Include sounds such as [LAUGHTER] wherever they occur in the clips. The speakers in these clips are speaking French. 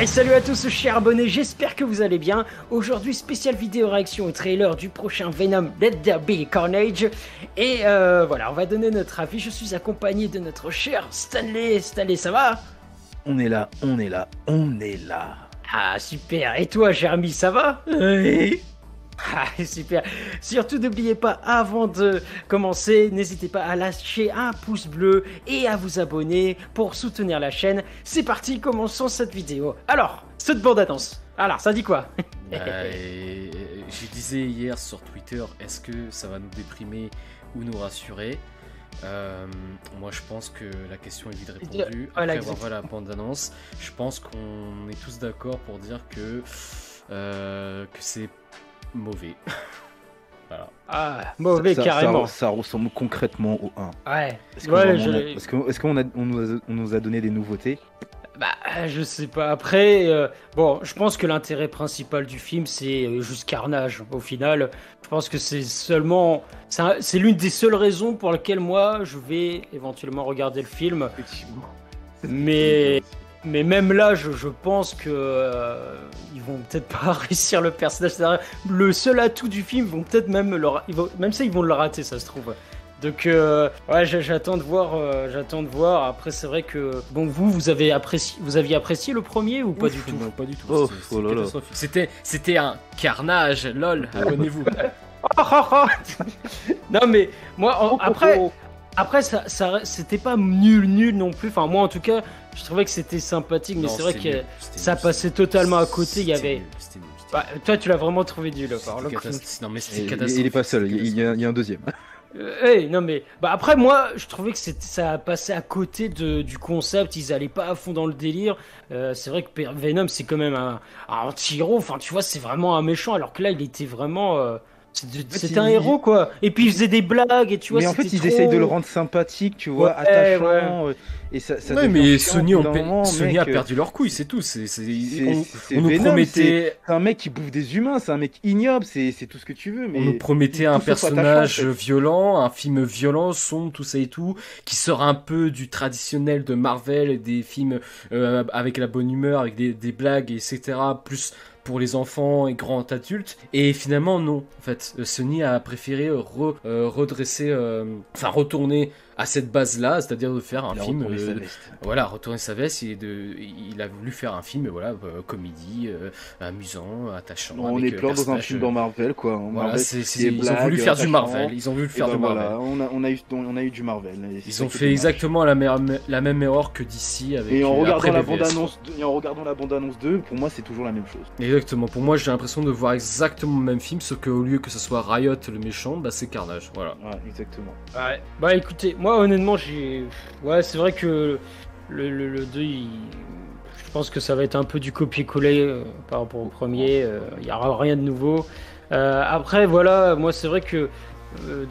Hey, salut à tous chers abonnés, j'espère que vous allez bien. Aujourd'hui, spéciale vidéo réaction au trailer du prochain Venom Let There Be Carnage. Et euh, voilà, on va donner notre avis. Je suis accompagné de notre cher Stanley. Stanley, ça va? On est là, on est là, on est là. Ah, super. Et toi, Jeremy, ça va? Oui. Ah, [LAUGHS] super. Surtout n'oubliez pas, avant de commencer, n'hésitez pas à lâcher un pouce bleu et à vous abonner pour soutenir la chaîne. C'est parti, commençons cette vidéo. Alors, cette bande-annonce. Alors, ça dit quoi? Bah, et- Je disais hier sur Twitter, est-ce que ça va nous déprimer ou nous rassurer? Euh, Moi, je pense que la question est vite répondue. Voilà, Après avoir la bande-annonce, je pense qu'on est tous d'accord pour dire que, euh, que c'est mauvais. [LAUGHS] voilà. Ah, mauvais Ça- ça- carrément. Ça, ressemble concrètement au 1. Ouais. Est-ce que Ouais, je- qu'on a- on nous, a- on nous a donné des nouveautés? Bah, je sais pas. Après, euh, bon, je pense que l'intérêt principal du film, c'est euh, juste carnage. Au final, je pense que c'est seulement. C'est l'une des seules raisons pour lesquelles moi, je vais éventuellement regarder le film. Effectivement. Mais. Mais même là, je, je pense que euh, ils vont peut-être [LAUGHS] pas réussir le personnage. Le seul atout du film, vont peut-être même le, ils vont- même ça, ils vont le rater, ça se trouve. Donc euh, ouais, j'a- j'attends de voir, euh, j'attends de voir. Après, c'est vrai que bon, vous, vous avez apprécié, vous aviez apprécié le premier ou pas Ouf, du tout? Non, pas du tout. Oh, C'était- oh c'était. C'était, c'était un carnage, lol, [LAUGHS] abonnez-vous. [LAUGHS] Non mais moi, en- après, après ça, ça, c'était pas nul, nul non plus. Enfin moi, en tout cas, je trouvais que c'était sympathique, mais c'est vrai que nul, ça nul, passait totalement à côté. Il y avait, nul, bah, toi, tu l'as vraiment trouvé nul. par le. Non mais c'était il, catastrophique. il est pas seul, il y, a, il y a un deuxième. [LAUGHS] Euh, hey, non mais bah après moi je trouvais que ça passait à côté de, du concept ils allaient pas à fond dans le délire Euh, c'est vrai que Venom c'est quand même un, un anti-héros enfin tu vois c'est vraiment un méchant alors que là il était vraiment euh, il- un héros quoi et puis il faisait des blagues et tu vois mais en fait, ils trop- essayent de le rendre sympathique, tu vois, Ouais, attachant. euh, Et ça, ça Ouais, mais Sony, pe- moment, mec, a euh, perdu leur couille, c'est tout. C'est, c'est- c'est- on, c'est on nous Venom, promettait, C'est un mec qui bouffe des humains, c'est un mec ignoble, c'est c'est tout ce que tu veux. Mais on nous promettait un personnage violent, un film violent, sombre, tout ça et tout, qui sort un peu du traditionnel de Marvel, des films euh, avec la bonne humeur, avec des, des blagues, etc. Plus pour les enfants et grands adultes. Et finalement, non. En fait, euh, Sony a préféré euh, re- redresser, euh, enfin retourner à cette base-là, c'est-à-dire de faire un Il a film. euh, veste. Voilà, retourner sa veste, il, est de, il a voulu faire un film, voilà, euh, comédie, euh, amusant, attachant. On avec, est euh, plein dans un film dans Marvel, quoi. Voilà, Marvel, est ils ont voulu faire du attachant. Marvel. Ils ont voulu faire ben du voilà, Marvel. on a, on, a eu, on a eu du Marvel. Ils ont fait exactement la, même erreur que DC avec. Et en regardant la BVS. bande-annonce, et en regardant la bande-annonce 2, pour moi c'est toujours la même chose. Exactement. Pour moi, j'ai l'impression de voir exactement le même film, sauf qu'au lieu que ce soit Riot le méchant, bah c'est Carnage. Voilà. Ouais, exactement. Ouais. Bah écoutez, moi honnêtement, j'ai. Ouais, c'est vrai que le, le, le 2, il- je pense que ça va être un peu du copier-coller euh, par rapport au premier. euh, Il y aura rien de nouveau. Euh, après, voilà, moi c'est vrai que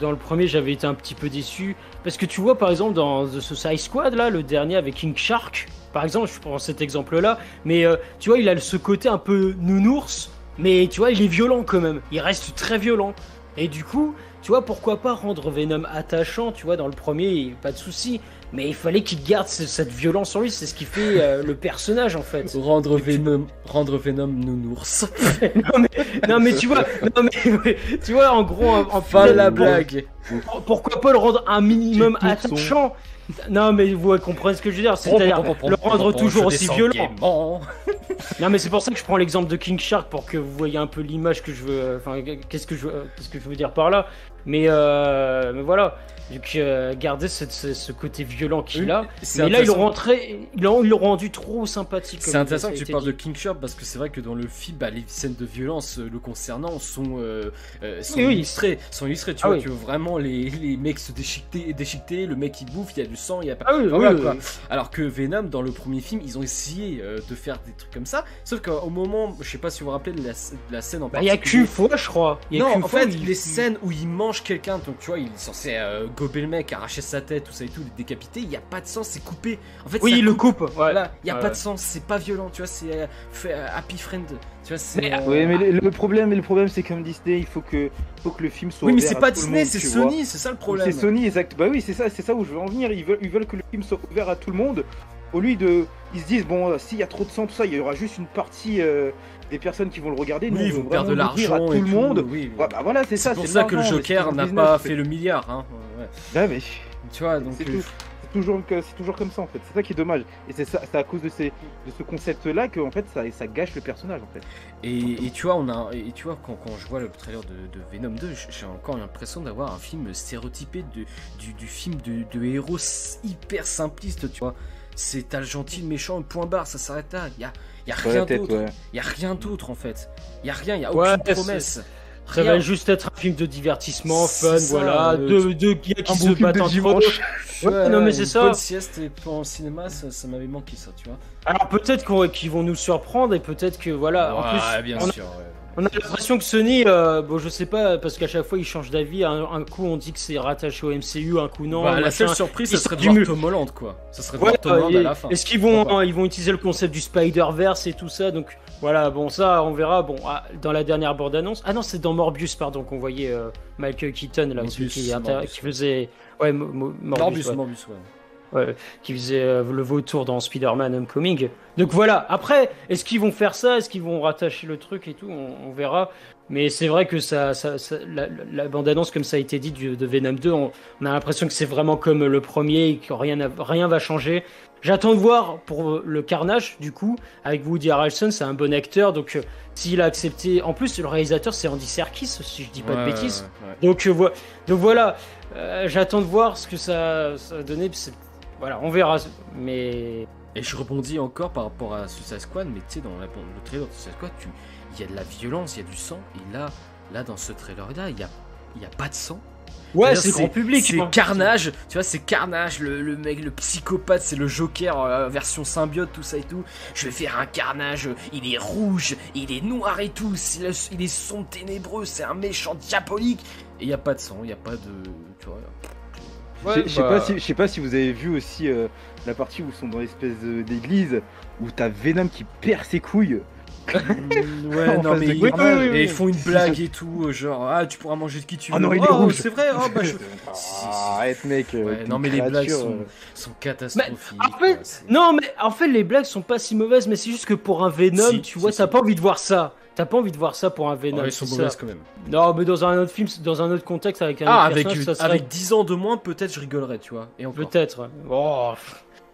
dans le premier, j'avais été un petit peu déçu. Parce que tu vois, par exemple, dans The Suicide Squad, là, le dernier avec King Shark, par exemple, je prends cet exemple-là, mais tu vois, il a ce côté un peu nounours, mais tu vois, il est violent quand même. Il reste très violent. Et du coup, tu vois, pourquoi pas rendre Venom attachant, tu vois, dans le premier, pas de souci. Mais il fallait qu'il garde ce- cette violence en lui, c'est ce qui fait euh, le personnage en fait. Rendre Venom, rendre Venom nounours. [LAUGHS] non, mais, non mais tu vois, non mais tu vois en gros en, en Pas la blague. pour- Pourquoi pas le rendre un minimum son- attachant? Non mais vous comprenez ce que je veux dire, c'est-à-dire le rendre toujours aussi violent. Non mais c'est pour ça que je prends l'exemple de King Shark pour que vous voyez un peu l'image que je veux. euh, Enfin, qu'est-ce que je veux, qu'est-ce que je veux dire par là. Mais, euh, mais voilà, donc euh, garder ce, ce côté violent qu'il a. Mais là ils l'ont rentré, ils rendu trop sympathique. C'est intéressant que tu parles dit. de King Shark parce que c'est vrai que dans le film, bah, les scènes de violence euh, le concernant sont, euh, sont Oui, oui. illustrées. Sont illustrées, tu Ah vois, oui. tu vois vraiment les, les mecs se déchiqueter, déchiqueter, le mec il bouffe, il y a du sang, il y a pas. Ah Voilà, quoi. oui. Alors que Venom, dans le premier film, ils ont essayé de faire des trucs comme ça. Sauf qu'au moment, je sais pas si vous vous rappelez de la, de la scène en Bah, il y a qu'une fois, je crois. Il y a Non, en fois fait, il- les scènes où il mange quelqu'un, donc tu vois, il est censé euh, gober le mec, arracher sa tête, tout ça et tout, le décapiter, il n'y a pas de sang, c'est coupé. En fait, Oui, il le coupe. Ouais. Voilà, il n'y a Ouais, pas de sang, c'est pas violent, tu vois, c'est euh, fait, euh, happy friend. Tu vois, c'est. Mais, euh, Oui, mais le, le problème, mais le problème, c'est comme Disney, il faut que, faut que le film soit. Oui, mais c'est pas Disney, monde, c'est. Sony, c'est ça le problème. C'est Sony, exact. Bah oui, c'est ça, c'est ça où je veux en venir. Ils veulent, ils veulent que le film soit ouvert à tout le monde. Au lieu de. Ils se disent, bon, euh, s'il y a trop de sang, tout ça, il y aura juste une partie euh, des personnes qui vont le regarder. Nous, Oui, ils on vont perdre de l'argent à tout le monde. Oui, oui. Ouais, bah voilà, c'est ça. C'est pour ça que le Joker n'a pas fait le milliard. Hein. ouais. Ouais, mais Tu vois, donc. C'est euh, toujours, toujours comme ça en fait. C'est ça qui est dommage. Et c'est à cause de, ces, de ce concept-là que en fait ça, ça gâche le personnage en fait. Et, et tu vois, on a, et tu vois quand, quand je vois le trailer de, de Venom 2, j- j'ai encore l'impression d'avoir un film stéréotypé de, du, du film de, de héros hyper simpliste, tu vois. C'est t'as le gentil, le méchant, le point barre, ça s'arrête là. Il y a, y a rien d'autre. ouais. Il y a rien d'autre en fait. Il y a rien, il y a aucune promesse. Ça Rien. va juste être un film de divertissement, fun, ça, voilà. le- Deux, deux gars qui se bon battent entre eux. dimanche. Ouais, non, mais c'est une ça. bonne sieste et pas en cinéma, ça, ça m'avait manqué ça, tu vois. Alors peut-être qu'on- qu'ils vont nous surprendre et peut-être que voilà. en plus, bien on a- sûr. ouais. On a l'impression que Sony, euh, bon, je sais pas, parce qu'à chaque fois ils changent d'avis. Un, un coup on dit que c'est rattaché au MCU, un coup non. Bah, la machin. seule surprise, ça serait de voir Tom Holland, quoi. Ça serait de Ouais, voir Tom Holland et- à la fin. Est-ce qu'ils vont, ils utiliser le concept du Spider-Verse et tout ça? Donc voilà, bon, ça on verra. Bon, ah, dans la dernière bande-annonce. Ah non, c'est dans Morbius, pardon, qu'on voyait euh, Michael Keaton, là, celui Morbius, qui, Morbius. faisait. Ouais, Mo- Mo- Morbius. Morbus, ouais. Morbus, ouais. Ouais, qui faisait euh, le vautour dans Spider-Man Homecoming. Donc voilà, après, est-ce qu'ils vont faire ça? Est-ce qu'ils vont rattacher le truc et tout? On, on verra. Mais c'est vrai que ça, ça, ça- la, la bande-annonce, comme ça a été dit, du- de Venom 2, on, on a l'impression que c'est vraiment comme le premier et que rien, rien va changer. J'attends de voir pour le Carnage, du coup, avec Woody Harrelson, c'est un bon acteur, donc euh, s'il a accepté... En plus, le réalisateur, c'est Andy Serkis, si je dis pas de bêtises. ouais, ouais. Donc, euh, voi- donc voilà, euh, j'attends de voir ce que ça, ça va donner. puis c'est- Voilà, on verra. Mais Et je rebondis encore par rapport à Suicide Squad, mais tu sais, dans la- le trailer de Suicide Squad, tu- il y a de la violence, il y a du sang, et là, là dans ce trailer-là, il n'y a, y a pas de sang. ouais, c'est grand public. C'est carnage, tu vois, c'est carnage, le, le mec, le psychopathe, c'est le Joker euh, version symbiote, tout ça et tout. Je vais faire un carnage, il est rouge, il est noir et tout, il est, il est sombre, ténébreux, c'est un méchant diabolique. Et il n'y a pas de sang, il n'y a pas de. Tu vois. Ouais, Je sais bah, pas si, je sais pas si vous avez vu aussi euh, la partie où ils sont dans l'espèce d'église où t'as Venom qui perd ses couilles. [LAUGHS] ouais, non, mais ils, Carnage. oui, oui, et oui. ils font une blague et tout, euh, genre, ah, tu pourras manger de qui tu veux. Ah non, il est oh, rouge. c'est vrai, oh, bah, je- [LAUGHS] Ah. Arrête mec. euh, Ouais, non, mais les blagues sont, sont catastrophiques. en fait, quoi, c'est- Non, mais en fait, les blagues sont pas si mauvaises, mais c'est juste que pour un Venom, Si, tu vois, si. t'as pas envie de voir ça. T'as pas envie de voir ça pour un Venom. Ouais, ils sont mauvaises quand même. Non, mais dans un autre film, dans un autre contexte, avec un Ah, autre avec, personnage, ça serait avec 10 ans de moins, peut-être je rigolerais, tu vois. Peut-être. Oh.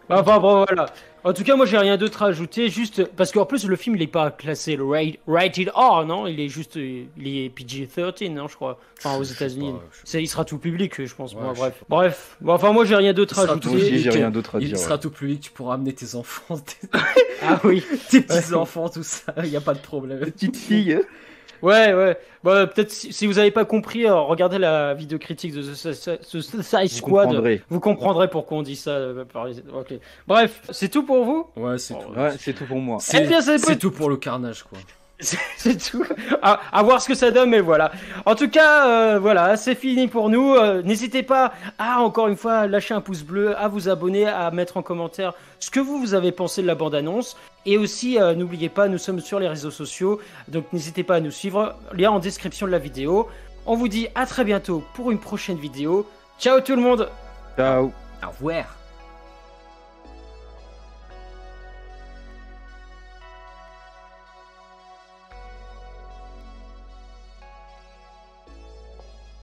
Enfin bon, voilà. En tout cas, moi j'ai rien d'autre à ajouter, juste parce qu'en plus le film il est pas classé le ra- rated R, non? Il est juste, il est PG-13, non, je crois. Enfin aux États-Unis, je il sera tout public, je pense. Ouais, moi, je bref, sais bref. Bon, enfin moi j'ai rien d'autre Il à sera ajouter. j'ai rien d'autre à Il dire. sera ouais. tout public, tu pourras amener tes enfants, tes, [LAUGHS] Ah oui. [LAUGHS] tes petits-enfants, tout ça, il n'y a pas de problème. Petite fille. [LAUGHS] Ouais, ouais. Bon, peut-être si, si vous avez pas compris, euh, regardez la vidéo critique de The Suicide Squad. comprendrez. Vous comprendrez pourquoi on dit ça. euh, par les- ok. Bref, c'est tout pour vous? Ouais, c'est tout. Ouais, c'est tout pour moi. C'est Eh bien, c'est tout pour le carnage, quoi. [LAUGHS] C'est tout. À, à voir ce que ça donne, mais voilà. En tout cas, euh, voilà, c'est fini pour nous. Euh, N'hésitez pas à, encore une fois, lâcher un pouce bleu, à vous abonner, à mettre en commentaire ce que vous, vous avez pensé de la bande-annonce. Et aussi, euh, n'oubliez pas, nous sommes sur les réseaux sociaux, donc n'hésitez pas à nous suivre. Lien en description de la vidéo. On vous dit à très bientôt pour une prochaine vidéo. Ciao tout le monde Ciao. Au revoir.